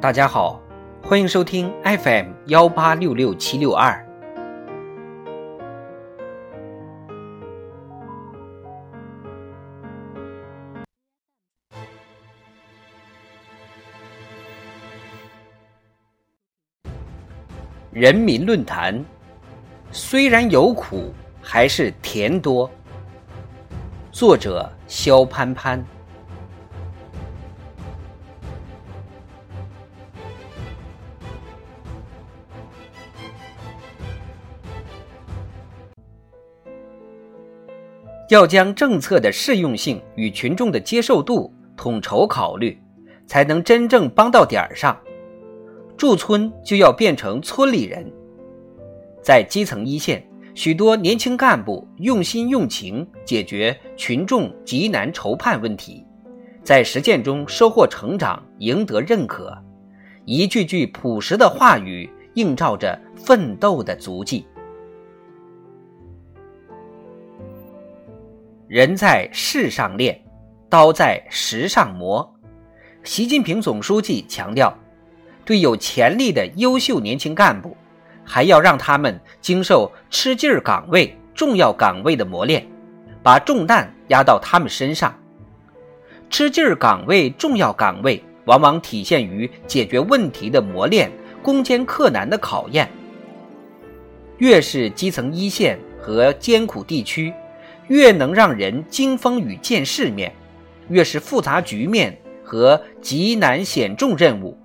大家好，欢迎收听 FM 幺八六六七六二。人民论坛，虽然有苦，还是甜多。作者：肖潘潘。要将政策的适用性与群众的接受度统筹考虑，才能真正帮到点儿上。驻村就要变成村里人，在基层一线，许多年轻干部用心用情解决群众急难愁盼问题，在实践中收获成长，赢得认可。一句句朴实的话语，映照着奋斗的足迹。人在事上练，刀在石上磨。习近平总书记强调。对有潜力的优秀年轻干部，还要让他们经受吃劲儿岗位、重要岗位的磨练，把重担压到他们身上。吃劲儿岗位、重要岗位，往往体现于解决问题的磨练、攻坚克难的考验。越是基层一线和艰苦地区，越能让人经风雨见世面；越是复杂局面和极难险重任务。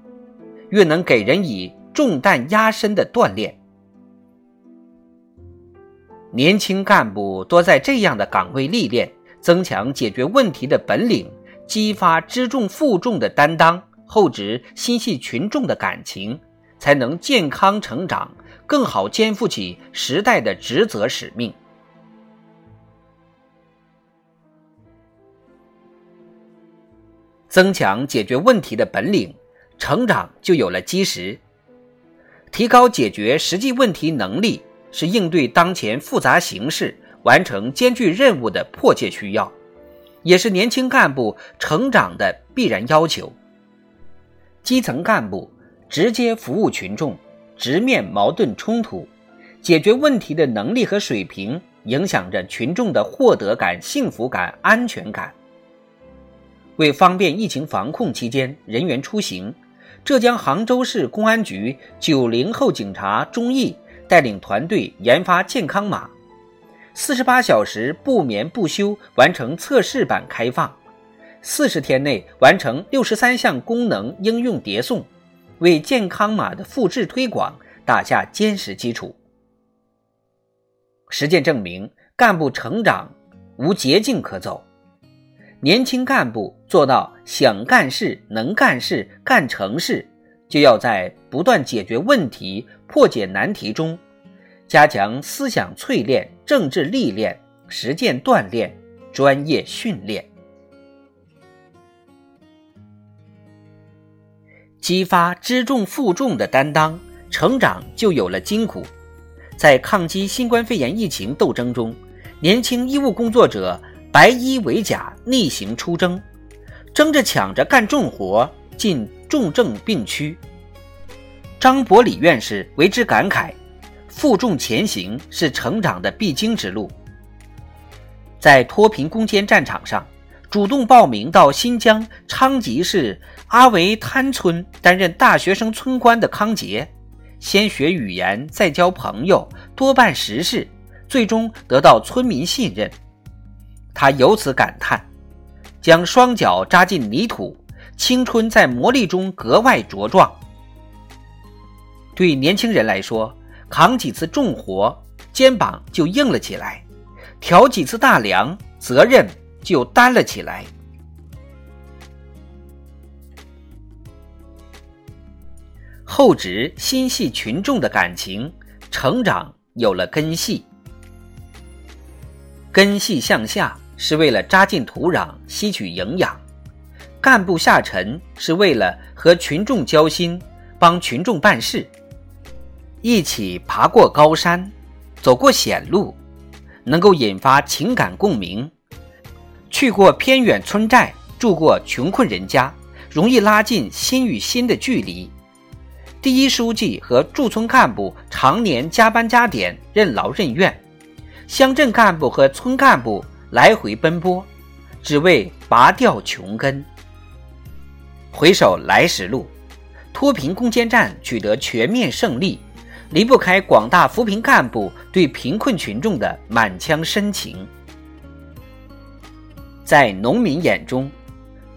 越能给人以重担压身的锻炼。年轻干部多在这样的岗位历练，增强解决问题的本领，激发知重负重的担当，厚植心系群众的感情，才能健康成长，更好肩负起时代的职责使命。增强解决问题的本领。成长就有了基石，提高解决实际问题能力是应对当前复杂形势、完成艰巨任务的迫切需要，也是年轻干部成长的必然要求。基层干部直接服务群众，直面矛盾冲突，解决问题的能力和水平，影响着群众的获得感、幸福感、安全感。为方便疫情防控期间人员出行。浙江杭州市公安局九零后警察钟毅带领团队研发健康码，四十八小时不眠不休完成测试版开放，四十天内完成六十三项功能应用叠送，为健康码的复制推广打下坚实基础。实践证明，干部成长无捷径可走。年轻干部做到想干事、能干事、干成事，就要在不断解决问题、破解难题中，加强思想淬炼、政治历练、实践锻炼、专业训练，激发知重负重的担当，成长就有了筋骨。在抗击新冠肺炎疫情斗争中，年轻医务工作者。白衣为甲，逆行出征，争着抢着干重活，进重症病区。张伯礼院士为之感慨：负重前行是成长的必经之路。在脱贫攻坚战场上，主动报名到新疆昌吉市阿维滩村担任大学生村官的康杰，先学语言，再交朋友，多办实事，最终得到村民信任。他由此感叹：“将双脚扎进泥土，青春在磨砺中格外茁壮。”对年轻人来说，扛几次重活，肩膀就硬了起来；挑几次大梁，责任就担了起来。厚植心系群众的感情，成长有了根系，根系向下。是为了扎进土壤吸取营养，干部下沉是为了和群众交心，帮群众办事，一起爬过高山，走过险路，能够引发情感共鸣。去过偏远村寨，住过穷困人家，容易拉近心与心的距离。第一书记和驻村干部常年加班加点，任劳任怨；乡镇干部和村干部来回奔波，只为拔掉穷根。回首来时路，脱贫攻坚战取得全面胜利，离不开广大扶贫干部对贫困群众的满腔深情。在农民眼中，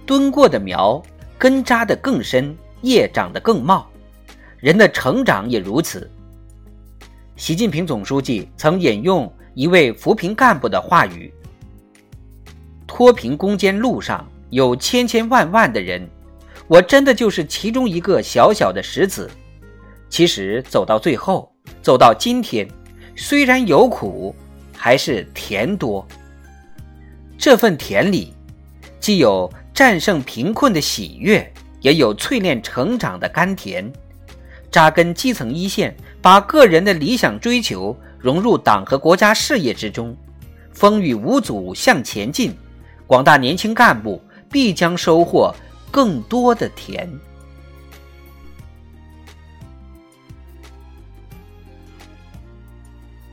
蹲过的苗根扎得更深，叶长得更茂。人的成长也如此。习近平总书记曾引用一位扶贫干部的话语：“脱贫攻坚路上有千千万万的人，我真的就是其中一个小小的石子。其实走到最后，走到今天，虽然有苦，还是甜多。这份甜里，既有战胜贫困的喜悦，也有淬炼成长的甘甜。”扎根基层一线，把个人的理想追求融入党和国家事业之中，风雨无阻向前进，广大年轻干部必将收获更多的甜。